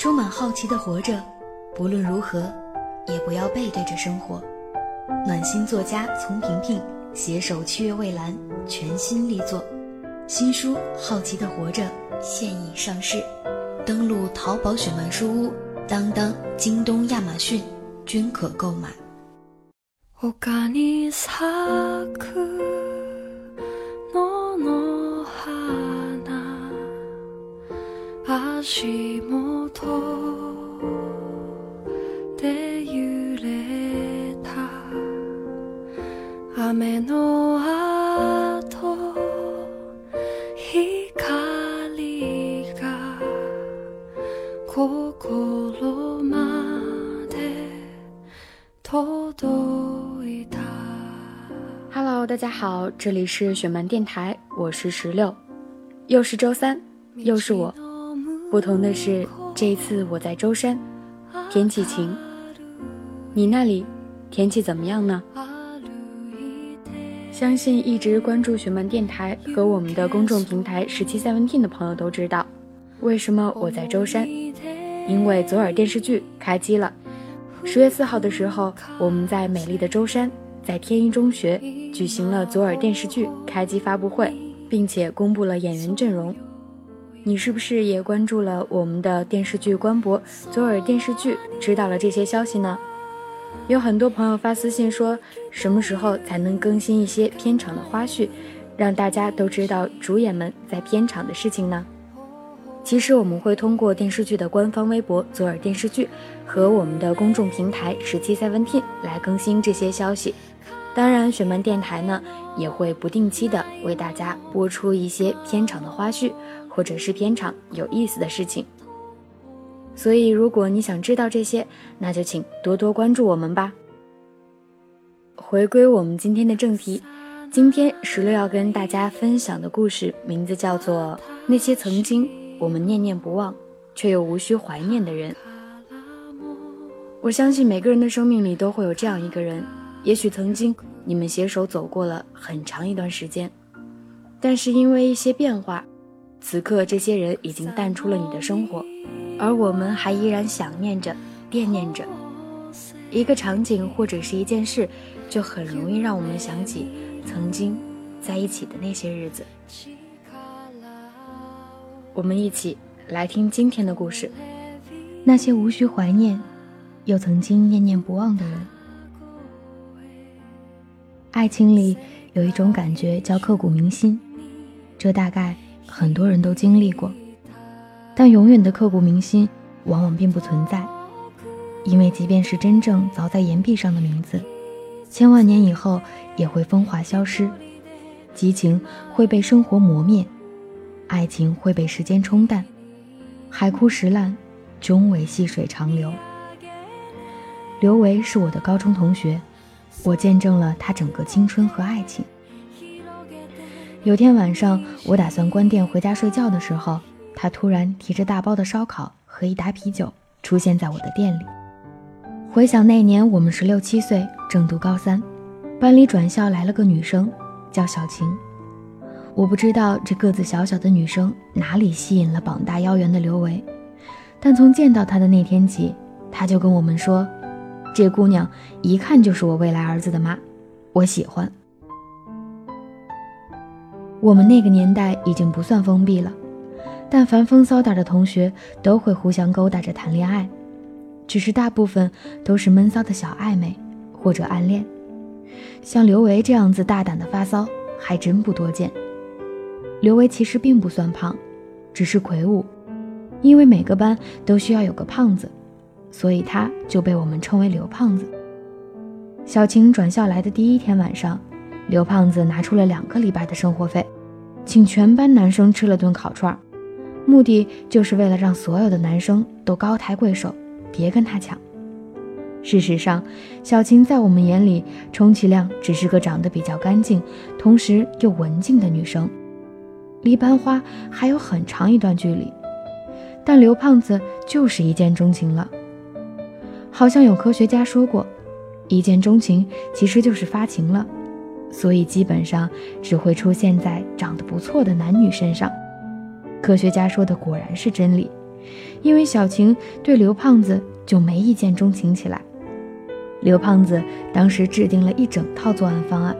充满好奇的活着，不论如何，也不要背对着生活。暖心作家丛萍萍携手七月蔚蓝全新力作，新书《好奇的活着》现已上市，登录淘宝雪漫书屋、当当、京东、亚马逊均可购买。Hello，大家好，这里是雪漫电台，我是石榴，又是周三，又是我。不同的是，这一次我在舟山，天气晴。你那里天气怎么样呢？相信一直关注雪漫电台和我们的公众平台十七 seventeen 的朋友都知道，为什么我在舟山？因为左耳电视剧开机了。十月四号的时候，我们在美丽的舟山，在天一中学举行了左耳电视剧开机发布会，并且公布了演员阵容。你是不是也关注了我们的电视剧官博左耳电视剧，知道了这些消息呢？有很多朋友发私信说，什么时候才能更新一些片场的花絮，让大家都知道主演们在片场的事情呢？其实我们会通过电视剧的官方微博左耳电视剧和我们的公众平台十七 seventeen 来更新这些消息。当然，雪漫电台呢也会不定期的为大家播出一些片场的花絮，或者是片场有意思的事情。所以，如果你想知道这些，那就请多多关注我们吧。回归我们今天的正题，今天石榴要跟大家分享的故事名字叫做《那些曾经我们念念不忘却又无需怀念的人》。我相信每个人的生命里都会有这样一个人，也许曾经你们携手走过了很长一段时间，但是因为一些变化，此刻这些人已经淡出了你的生活。而我们还依然想念着、惦念着一个场景或者是一件事，就很容易让我们想起曾经在一起的那些日子。我们一起来听今天的故事：那些无需怀念，又曾经念念不忘的人。爱情里有一种感觉叫刻骨铭心，这大概很多人都经历过。但永远的刻骨铭心，往往并不存在，因为即便是真正凿在岩壁上的名字，千万年以后也会风化消失，激情会被生活磨灭，爱情会被时间冲淡，海枯石烂，终为细水长流。刘维是我的高中同学，我见证了他整个青春和爱情。有天晚上，我打算关店回家睡觉的时候。他突然提着大包的烧烤和一打啤酒出现在我的店里。回想那年我们十六七岁，正读高三，班里转校来了个女生，叫小晴。我不知道这个子小小的女生哪里吸引了膀大腰圆的刘维，但从见到她的那天起，他就跟我们说：“这姑娘一看就是我未来儿子的妈，我喜欢。”我们那个年代已经不算封闭了。但凡风骚点的同学都会互相勾搭着谈恋爱，只是大部分都是闷骚的小暧昧或者暗恋。像刘维这样子大胆的发骚还真不多见。刘维其实并不算胖，只是魁梧，因为每个班都需要有个胖子，所以他就被我们称为刘胖子。小晴转校来的第一天晚上，刘胖子拿出了两个礼拜的生活费，请全班男生吃了顿烤串儿。目的就是为了让所有的男生都高抬贵手，别跟他抢。事实上，小晴在我们眼里，充其量只是个长得比较干净，同时又文静的女生，离班花还有很长一段距离。但刘胖子就是一见钟情了。好像有科学家说过，一见钟情其实就是发情了，所以基本上只会出现在长得不错的男女身上。科学家说的果然是真理，因为小晴对刘胖子就没一见钟情起来。刘胖子当时制定了一整套作案方案，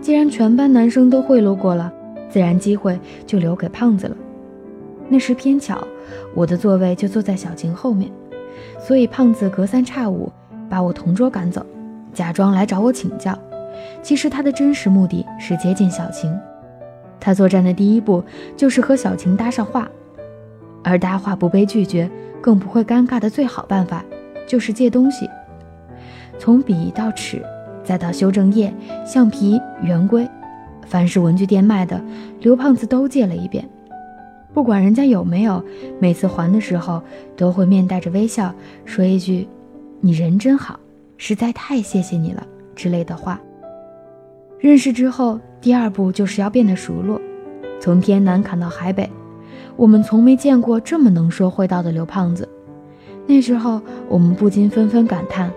既然全班男生都贿赂过了，自然机会就留给胖子了。那时偏巧，我的座位就坐在小晴后面，所以胖子隔三差五把我同桌赶走，假装来找我请教。其实他的真实目的是接近小晴。他作战的第一步就是和小晴搭上话，而搭话不被拒绝，更不会尴尬的最好办法就是借东西。从笔到尺，再到修正液、橡皮、圆规，凡是文具店卖的，刘胖子都借了一遍。不管人家有没有，每次还的时候都会面带着微笑说一句：“你人真好，实在太谢谢你了”之类的话。认识之后，第二步就是要变得熟络。从天南砍到海北，我们从没见过这么能说会道的刘胖子。那时候，我们不禁纷纷感叹：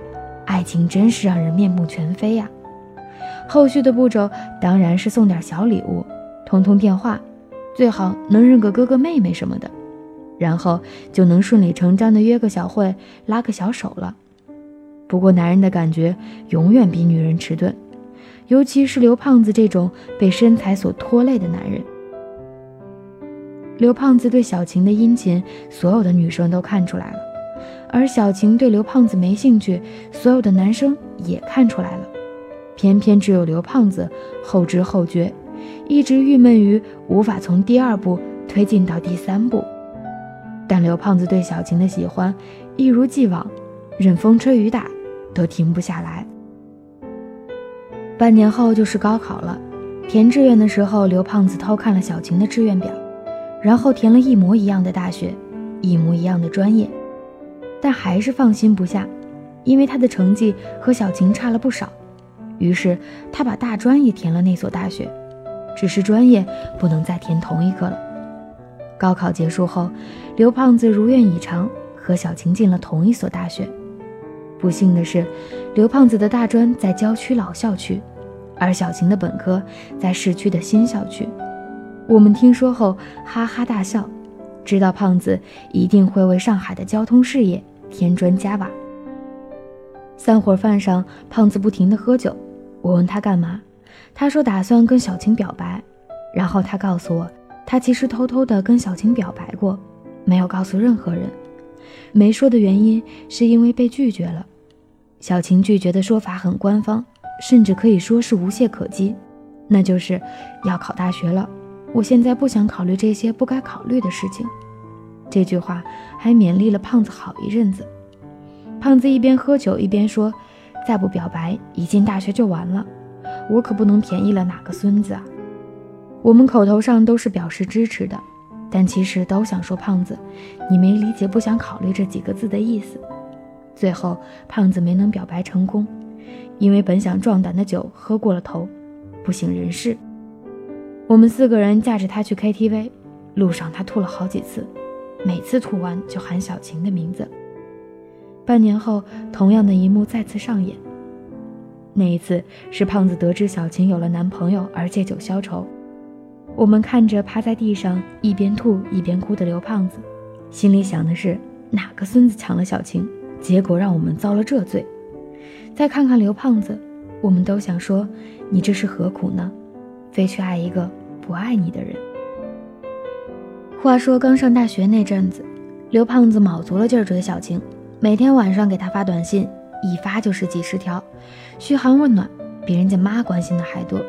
爱情真是让人面目全非呀！后续的步骤当然是送点小礼物，通通电话，最好能认个哥哥妹妹什么的，然后就能顺理成章的约个小会，拉个小手了。不过，男人的感觉永远比女人迟钝。尤其是刘胖子这种被身材所拖累的男人。刘胖子对小晴的殷勤，所有的女生都看出来了；而小晴对刘胖子没兴趣，所有的男生也看出来了。偏偏只有刘胖子后知后觉，一直郁闷于无法从第二步推进到第三步。但刘胖子对小晴的喜欢一如既往，任风吹雨打都停不下来。半年后就是高考了，填志愿的时候，刘胖子偷看了小晴的志愿表，然后填了一模一样的大学，一模一样的专业，但还是放心不下，因为他的成绩和小晴差了不少。于是他把大专也填了那所大学，只是专业不能再填同一个了。高考结束后，刘胖子如愿以偿和小晴进了同一所大学。不幸的是，刘胖子的大专在郊区老校区，而小晴的本科在市区的新校区。我们听说后哈哈大笑，知道胖子一定会为上海的交通事业添砖加瓦。散伙饭上，胖子不停地喝酒。我问他干嘛，他说打算跟小晴表白。然后他告诉我，他其实偷偷地跟小晴表白过，没有告诉任何人。没说的原因是因为被拒绝了。小晴拒绝的说法很官方，甚至可以说是无懈可击，那就是要考大学了。我现在不想考虑这些不该考虑的事情。这句话还勉励了胖子好一阵子。胖子一边喝酒一边说：“再不表白，一进大学就完了。我可不能便宜了哪个孙子啊！”我们口头上都是表示支持的。但其实都想说胖子，你没理解“不想考虑”这几个字的意思。最后，胖子没能表白成功，因为本想壮胆的酒喝过了头，不省人事。我们四个人架着他去 KTV，路上他吐了好几次，每次吐完就喊小晴的名字。半年后，同样的一幕再次上演。那一次是胖子得知小晴有了男朋友而借酒消愁。我们看着趴在地上一边吐一边哭的刘胖子，心里想的是哪个孙子抢了小晴，结果让我们遭了这罪。再看看刘胖子，我们都想说你这是何苦呢？非去爱一个不爱你的人。话说刚上大学那阵子，刘胖子卯足了劲儿追小晴，每天晚上给她发短信，一发就是几十条，嘘寒问暖，比人家妈关心的还多。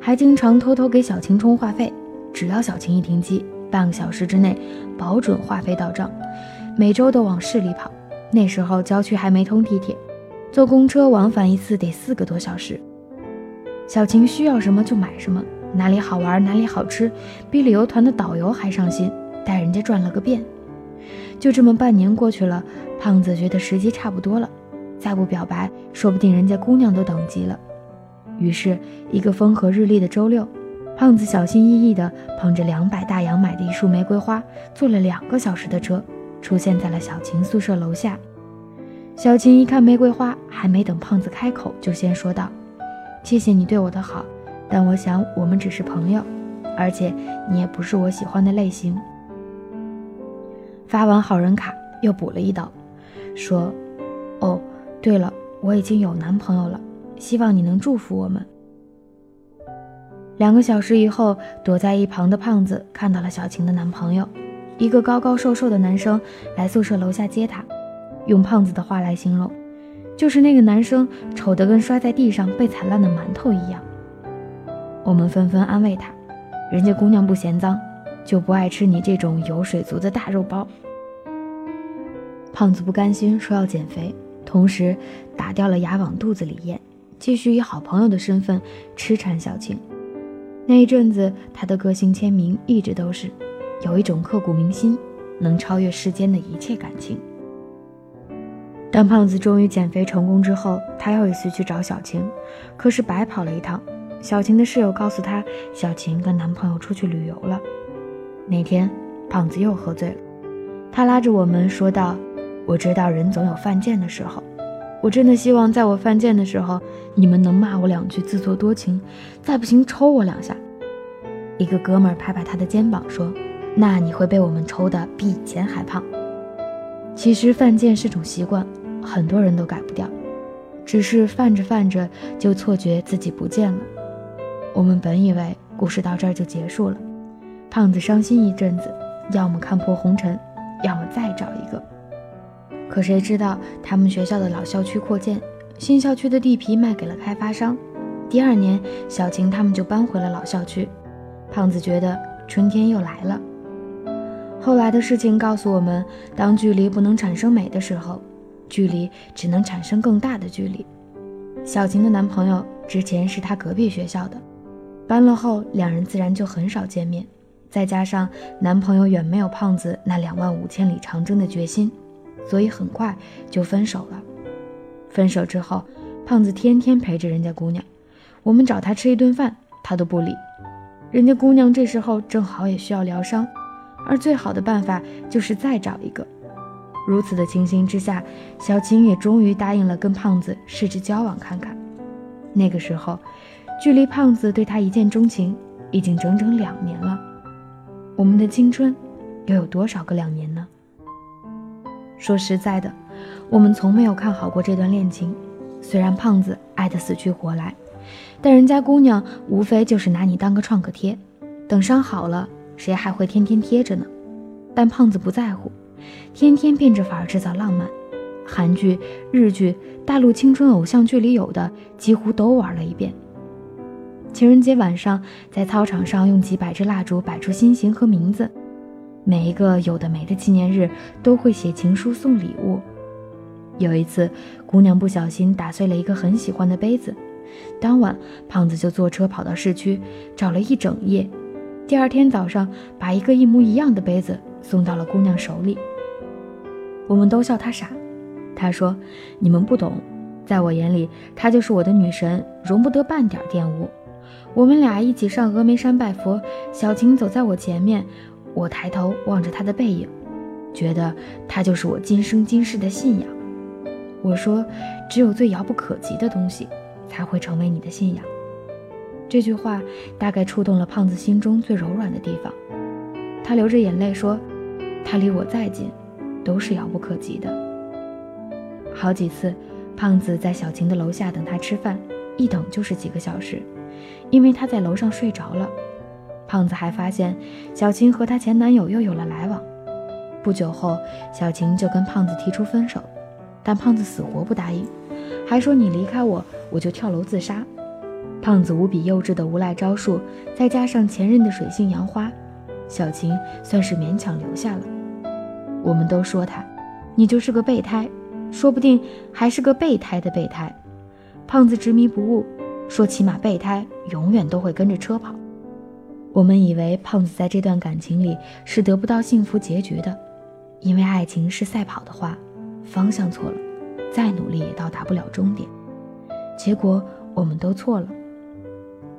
还经常偷偷给小晴充话费，只要小晴一停机，半个小时之内保准话费到账。每周都往市里跑，那时候郊区还没通地铁，坐公车往返一次得四个多小时。小晴需要什么就买什么，哪里好玩哪里好吃，比旅游团的导游还上心，带人家转了个遍。就这么半年过去了，胖子觉得时机差不多了，再不表白，说不定人家姑娘都等急了。于是，一个风和日丽的周六，胖子小心翼翼地捧着两百大洋买的一束玫瑰花，坐了两个小时的车，出现在了小晴宿舍楼下。小晴一看玫瑰花，还没等胖子开口，就先说道：“谢谢你对我的好，但我想我们只是朋友，而且你也不是我喜欢的类型。”发完好人卡又补了一刀，说：“哦，对了，我已经有男朋友了，希望你能祝福我们。”两个小时以后，躲在一旁的胖子看到了小晴的男朋友，一个高高瘦瘦的男生来宿舍楼下接她，用胖子的话来形容，就是那个男生丑得跟摔在地上被踩烂的馒头一样。我们纷纷安慰他，人家姑娘不嫌脏。就不爱吃你这种油水足的大肉包。胖子不甘心，说要减肥，同时打掉了牙往肚子里咽，继续以好朋友的身份痴缠小青。那一阵子，他的个性签名一直都是有一种刻骨铭心，能超越世间的一切感情。当胖子终于减肥成功之后，他又一次去找小晴，可是白跑了一趟。小晴的室友告诉他，小晴跟男朋友出去旅游了。那天，胖子又喝醉了，他拉着我们说道：“我知道人总有犯贱的时候，我真的希望在我犯贱的时候，你们能骂我两句自作多情，再不行抽我两下。”一个哥们儿拍拍他的肩膀说：“那你会被我们抽的比以前还胖。”其实犯贱是种习惯，很多人都改不掉，只是犯着犯着就错觉自己不见了。我们本以为故事到这儿就结束了。胖子伤心一阵子，要么看破红尘，要么再找一个。可谁知道他们学校的老校区扩建，新校区的地皮卖给了开发商。第二年，小晴他们就搬回了老校区。胖子觉得春天又来了。后来的事情告诉我们，当距离不能产生美的时候，距离只能产生更大的距离。小晴的男朋友之前是她隔壁学校的，搬了后，两人自然就很少见面。再加上男朋友远没有胖子那两万五千里长征的决心，所以很快就分手了。分手之后，胖子天天陪着人家姑娘，我们找他吃一顿饭，他都不理。人家姑娘这时候正好也需要疗伤，而最好的办法就是再找一个。如此的情形之下，小琴也终于答应了跟胖子试着交往看看。那个时候，距离胖子对她一见钟情已经整整两年了。我们的青春，又有多少个两年呢？说实在的，我们从没有看好过这段恋情。虽然胖子爱得死去活来，但人家姑娘无非就是拿你当个创可贴，等伤好了，谁还会天天贴着呢？但胖子不在乎，天天变着法儿制造浪漫，韩剧、日剧、大陆青春偶像剧里有的几乎都玩了一遍。情人节晚上，在操场上用几百支蜡烛摆出心形和名字，每一个有的没的纪念日都会写情书送礼物。有一次，姑娘不小心打碎了一个很喜欢的杯子，当晚胖子就坐车跑到市区找了一整夜，第二天早上把一个一模一样的杯子送到了姑娘手里。我们都笑他傻，他说：“你们不懂，在我眼里，她就是我的女神，容不得半点玷污。”我们俩一起上峨眉山拜佛，小晴走在我前面，我抬头望着她的背影，觉得她就是我今生今世的信仰。我说，只有最遥不可及的东西，才会成为你的信仰。这句话大概触动了胖子心中最柔软的地方，他流着眼泪说：“他离我再近，都是遥不可及的。”好几次，胖子在小晴的楼下等他吃饭，一等就是几个小时。因为他在楼上睡着了，胖子还发现小晴和她前男友又有了来往。不久后，小晴就跟胖子提出分手，但胖子死活不答应，还说你离开我，我就跳楼自杀。胖子无比幼稚的无赖招数，再加上前任的水性杨花，小晴算是勉强留下了。我们都说他，你就是个备胎，说不定还是个备胎的备胎。胖子执迷不悟。说起码备胎永远都会跟着车跑。我们以为胖子在这段感情里是得不到幸福结局的，因为爱情是赛跑的话，方向错了，再努力也到达不了终点。结果我们都错了。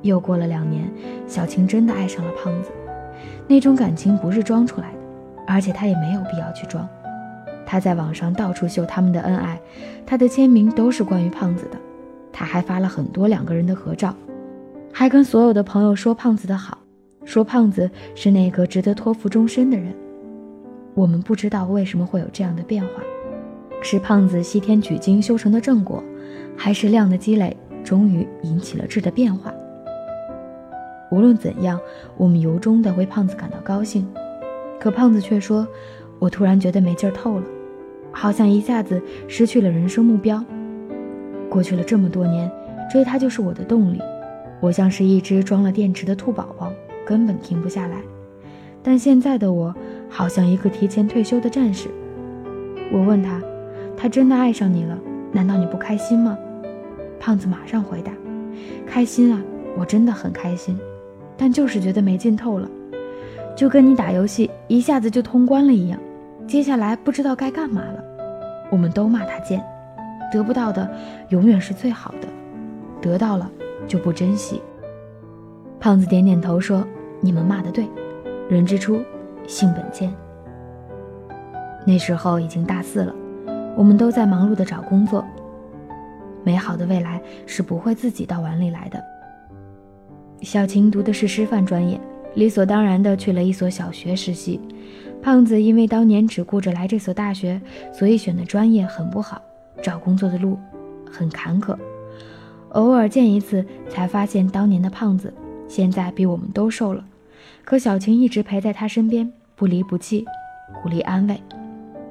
又过了两年，小晴真的爱上了胖子，那种感情不是装出来的，而且她也没有必要去装。她在网上到处秀他们的恩爱，她的签名都是关于胖子的。她还发了很多两个人的合照，还跟所有的朋友说胖子的好，说胖子是那个值得托付终身的人。我们不知道为什么会有这样的变化，是胖子西天取经修成的正果，还是量的积累终于引起了质的变化？无论怎样，我们由衷的为胖子感到高兴。可胖子却说：“我突然觉得没劲儿透了，好像一下子失去了人生目标。过去了这么多年，追他就是我的动力。我像是一只装了电池的兔宝宝，根本停不下来。但现在的我，好像一个提前退休的战士。”我问他：“他真的爱上你了？难道你不开心吗？”胖子马上回答：“开心啊，我真的很开心。”但就是觉得没劲透了，就跟你打游戏一下子就通关了一样，接下来不知道该干嘛了。我们都骂他贱，得不到的永远是最好的，得到了就不珍惜。胖子点点头说：“你们骂的对，人之初，性本贱。”那时候已经大四了，我们都在忙碌的找工作。美好的未来是不会自己到碗里来的。小晴读的是师范专业，理所当然的去了一所小学实习。胖子因为当年只顾着来这所大学，所以选的专业很不好，找工作的路很坎坷。偶尔见一次，才发现当年的胖子现在比我们都瘦了。可小晴一直陪在他身边，不离不弃，鼓励安慰，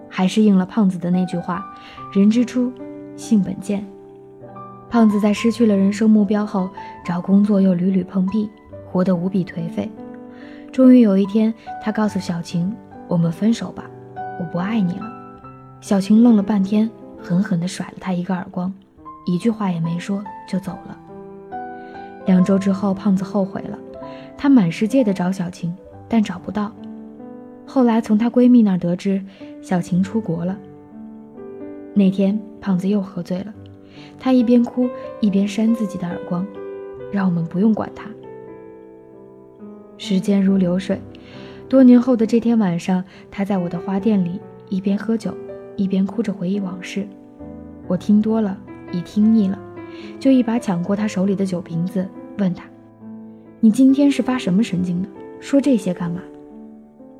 还是应了胖子的那句话：人之初，性本贱。胖子在失去了人生目标后，找工作又屡屡碰壁，活得无比颓废。终于有一天，他告诉小晴：“我们分手吧，我不爱你了。”小晴愣了半天，狠狠地甩了他一个耳光，一句话也没说就走了。两周之后，胖子后悔了，他满世界的找小晴，但找不到。后来从她闺蜜那儿得知，小晴出国了。那天，胖子又喝醉了。他一边哭一边扇自己的耳光，让我们不用管他。时间如流水，多年后的这天晚上，他在我的花店里一边喝酒一边哭着回忆往事。我听多了，已听腻了，就一把抢过他手里的酒瓶子，问他：“你今天是发什么神经呢？说这些干嘛？”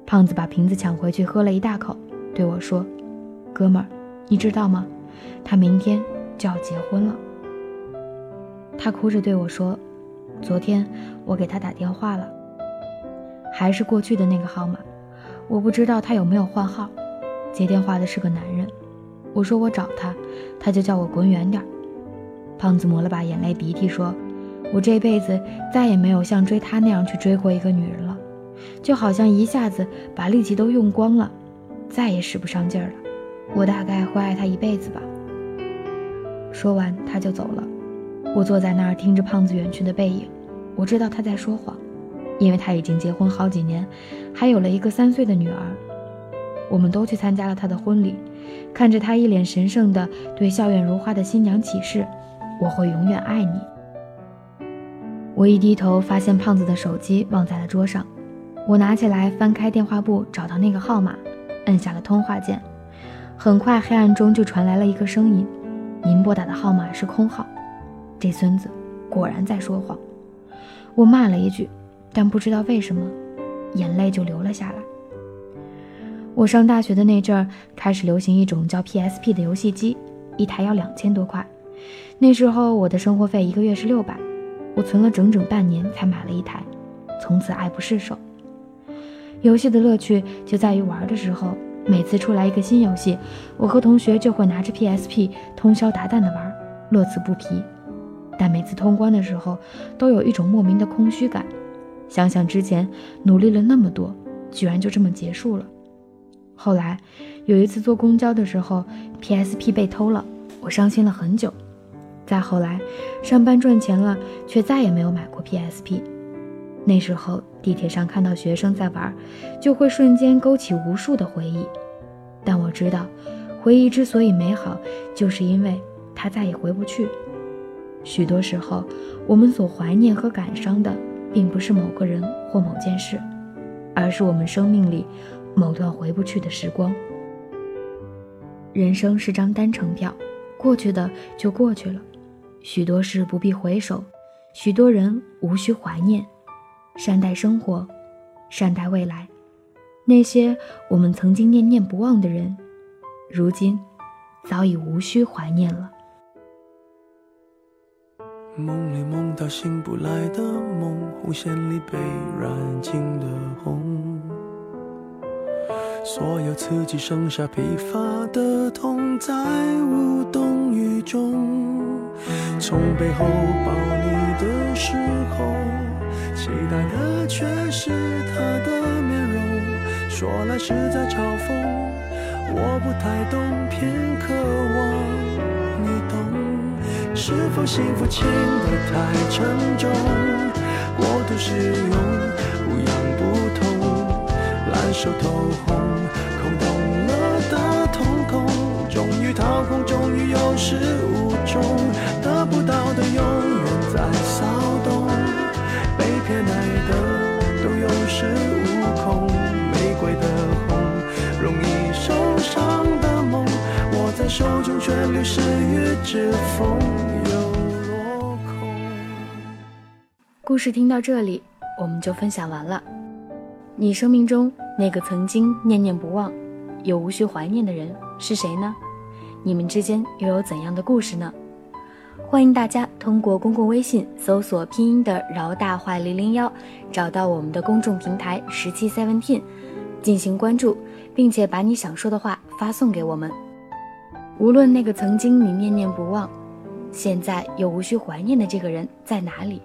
胖子把瓶子抢回去，喝了一大口，对我说：“哥们儿，你知道吗？他明天……”就要结婚了，他哭着对我说：“昨天我给他打电话了，还是过去的那个号码，我不知道他有没有换号。接电话的是个男人。我说我找他，他就叫我滚远点。”胖子抹了把眼泪鼻涕说：“我这辈子再也没有像追他那样去追过一个女人了，就好像一下子把力气都用光了，再也使不上劲儿了。我大概会爱他一辈子吧。”说完，他就走了。我坐在那儿听着胖子远去的背影，我知道他在说谎，因为他已经结婚好几年，还有了一个三岁的女儿。我们都去参加了他的婚礼，看着他一脸神圣的对笑靥如花的新娘起誓：“我会永远爱你。”我一低头，发现胖子的手机忘在了桌上。我拿起来翻开电话簿，找到那个号码，摁下了通话键。很快，黑暗中就传来了一个声音。您拨打的号码是空号，这孙子果然在说谎。我骂了一句，但不知道为什么，眼泪就流了下来。我上大学的那阵儿，开始流行一种叫 PSP 的游戏机，一台要两千多块。那时候我的生活费一个月是六百，我存了整整半年才买了一台，从此爱不释手。游戏的乐趣就在于玩的时候。每次出来一个新游戏，我和同学就会拿着 PSP 通宵达旦的玩，乐此不疲。但每次通关的时候，都有一种莫名的空虚感。想想之前努力了那么多，居然就这么结束了。后来有一次坐公交的时候，PSP 被偷了，我伤心了很久。再后来，上班赚钱了，却再也没有买过 PSP。那时候地铁上看到学生在玩，就会瞬间勾起无数的回忆。但我知道，回忆之所以美好，就是因为它再也回不去。许多时候，我们所怀念和感伤的，并不是某个人或某件事，而是我们生命里某段回不去的时光。人生是张单程票，过去的就过去了，许多事不必回首，许多人无需怀念。善待生活，善待未来。那些我们曾经念念不忘的人，如今早已无需怀念了。梦里梦到醒不来的梦，红线里被染尽的红，所有刺激剩下疲乏的痛，在无动于衷。从背后抱你的时候，期待的却是他的面容。说来是在嘲讽，我不太懂，偏渴望你懂。是否幸福轻得太沉重？过度使用，不痒不痛，烂熟透红，空洞了的瞳孔，终于掏空，终于有始无终，得不到的永远在骚动，偏爱的都有恃无恐。玫瑰的红，容易受伤的梦，握在手中却流失于指缝，又落空。故事听到这里，我们就分享完了。你生命中那个曾经念念不忘，又无需怀念的人是谁呢？你们之间又有怎样的故事呢？欢迎大家通过公共微信搜索拼音的饶大坏零零幺，找到我们的公众平台十七 seventeen。进行关注，并且把你想说的话发送给我们。无论那个曾经你念念不忘，现在又无需怀念的这个人在哪里，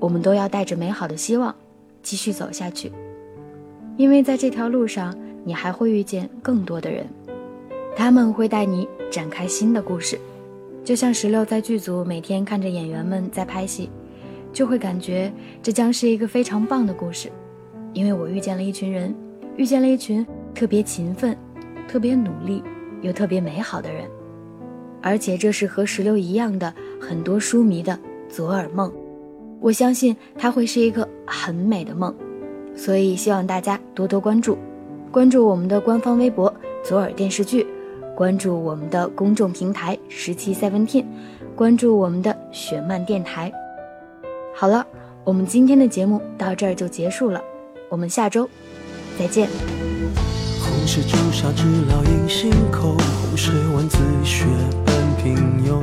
我们都要带着美好的希望继续走下去。因为在这条路上，你还会遇见更多的人，他们会带你展开新的故事。就像石榴在剧组每天看着演员们在拍戏，就会感觉这将是一个非常棒的故事。因为我遇见了一群人。遇见了一群特别勤奋、特别努力又特别美好的人，而且这是和石榴一样的很多书迷的左耳梦。我相信它会是一个很美的梦，所以希望大家多多关注，关注我们的官方微博“左耳电视剧”，关注我们的公众平台“十七 seventeen”，关注我们的雪漫电台。好了，我们今天的节目到这儿就结束了，我们下周。再见。红是朱砂痣烙印心口，红是万字血般平庸。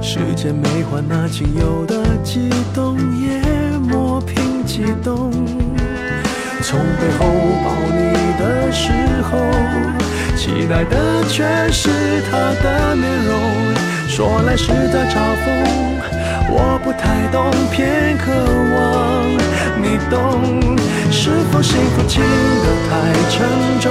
时间没换那仅有的悸动，也磨平激动。从背后抱你的时候，期待的却是他的面容。说来是在嘲讽，我不太懂，偏渴望你懂。是否幸福轻得太沉重？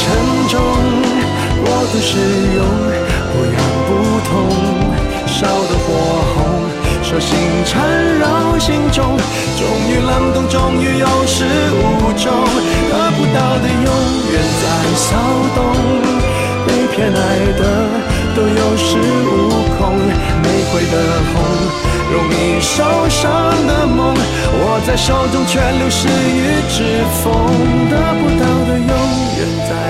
沉重，过度使用，不痒不痛，烧得火红。手心缠绕心中，终于冷冻，终于有始无终，得不到的永远在骚动，被偏爱的都有恃无恐，玫瑰的红，容易受伤的梦，握在手中却流失于指缝，得不